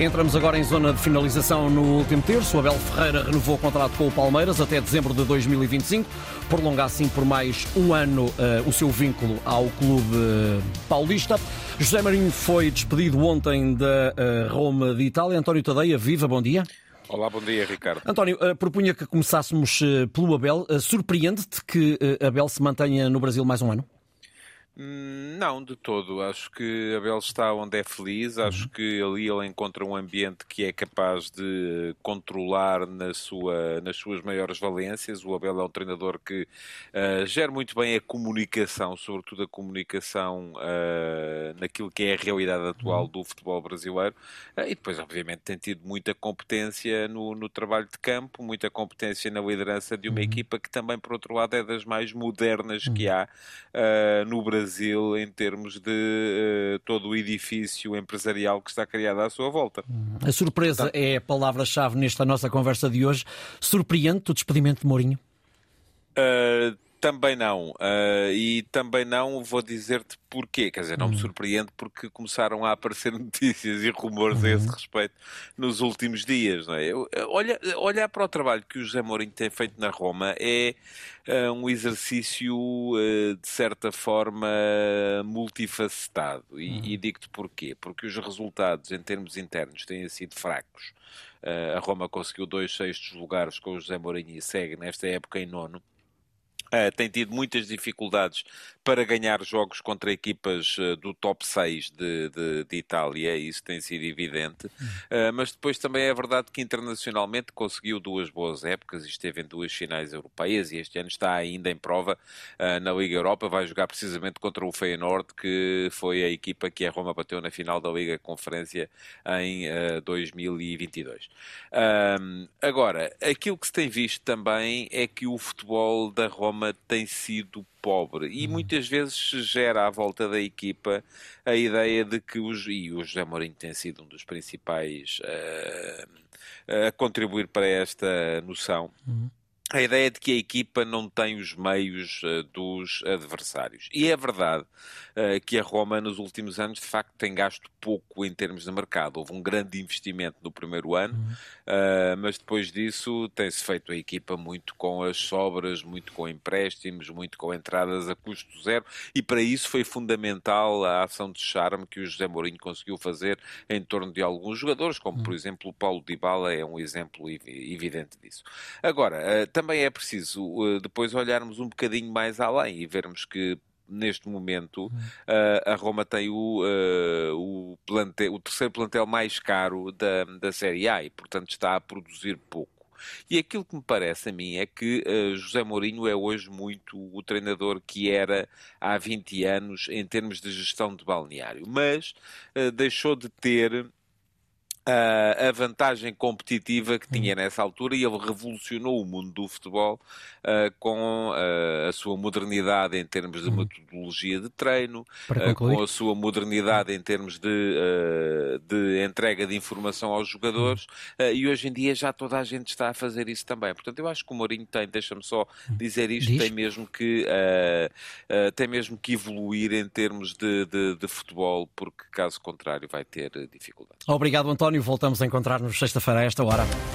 Entramos agora em zona de finalização no último terço. O Abel Ferreira renovou o contrato com o Palmeiras até dezembro de 2025, prolonga assim por mais um ano uh, o seu vínculo ao clube paulista. José Marinho foi despedido ontem da uh, Roma de Itália. António Tadeia, viva, bom dia. Olá, bom dia, Ricardo. António, uh, propunha que começássemos pelo Abel. Surpreende-te que Abel se mantenha no Brasil mais um ano? Hum, não, de todo. Acho que Abel está onde é feliz. Acho uhum. que ali ele encontra um ambiente que é capaz de controlar na sua, nas suas maiores valências. O Abel é um treinador que uh, gera muito bem a comunicação, sobretudo a comunicação uh, naquilo que é a realidade atual uhum. do futebol brasileiro. Uh, e depois, obviamente, tem tido muita competência no, no, trabalho de campo, muita competência na liderança de uma uhum. equipa que também, por outro lado, é das mais modernas que há no Brasil Brasil em termos de uh, todo o edifício empresarial que está criado à sua volta. A surpresa Portanto, é a palavra-chave nesta nossa conversa de hoje. Surpreende-te o despedimento de Mourinho? Uh, também não. Uh, e também não vou dizer-te porquê. Quer dizer, não me hum. surpreende porque começaram a aparecer notícias e rumores a esse uhum. respeito nos últimos dias. Não é? Eu, olha, olhar para o trabalho que o José Mourinho tem feito na Roma é uh, um exercício, uh, de certa forma, multifacetado. E, uhum. e digo-te porquê. Porque os resultados em termos internos têm sido fracos. a Roma conseguiu dois sextos lugares com o José Mourinho e segue nesta época em nono. Uh, tem tido muitas dificuldades para ganhar jogos contra equipas uh, do top 6 de, de, de, Itália, isso tem sido evidente, uh, mas depois também é verdade que internacionalmente conseguiu duas boas épocas e esteve em duas finais europeias e este ano está ainda em prova na Liga Europa, vai jogar precisamente contra o Feyenoord, que foi a equipa que a Roma bateu na final da Liga Conferência em 2022. agora, aquilo que se tem visto também é que o futebol da Roma Roma tem sido pobre e uhum. muitas vezes gera à volta da equipa a ideia de que os, e o José Mourinho tem sido um dos principais uh, a contribuir para esta noção. Uhum a ideia de que a equipa não tem os meios uh, dos adversários. E é verdade uh, que a Roma, nos últimos anos, de facto, tem gasto pouco em termos de mercado. Houve um grande investimento no primeiro ano, uhum. uh, mas depois disso tem-se feito a equipa muito com as sobras, muito com empréstimos, muito com entradas a custo zero, e para isso foi fundamental a ação de charme que o José Mourinho conseguiu fazer em torno de alguns jogadores, como, uhum. por exemplo, o Paulo Dybala é um exemplo evidente disso. Agora, também é preciso uh, depois olharmos um bocadinho mais além e vermos que neste momento uh, a Roma tem o, uh, o, plantel, o terceiro plantel mais caro da, da Série A e, portanto, está a produzir pouco. E aquilo que me parece a mim é que uh, José Mourinho é hoje muito o treinador que era há 20 anos em termos de gestão de balneário, mas deixou de ter a vantagem competitiva que tinha hum. nessa altura e ele revolucionou o mundo do futebol uh, com uh, a sua modernidade em termos de hum. metodologia de treino, uh, com a sua modernidade em termos de, de entrega de informação aos jogadores hum. e hoje em dia já toda a gente está a fazer isso também. Portanto, eu acho que o Mourinho tem, deixa-me só dizer isto, Diz? tem mesmo que tem mesmo que evoluir em termos de, de, de futebol, porque caso contrário vai ter dificuldades. Obrigado, Voltamos a encontrar-nos sexta-feira a esta hora.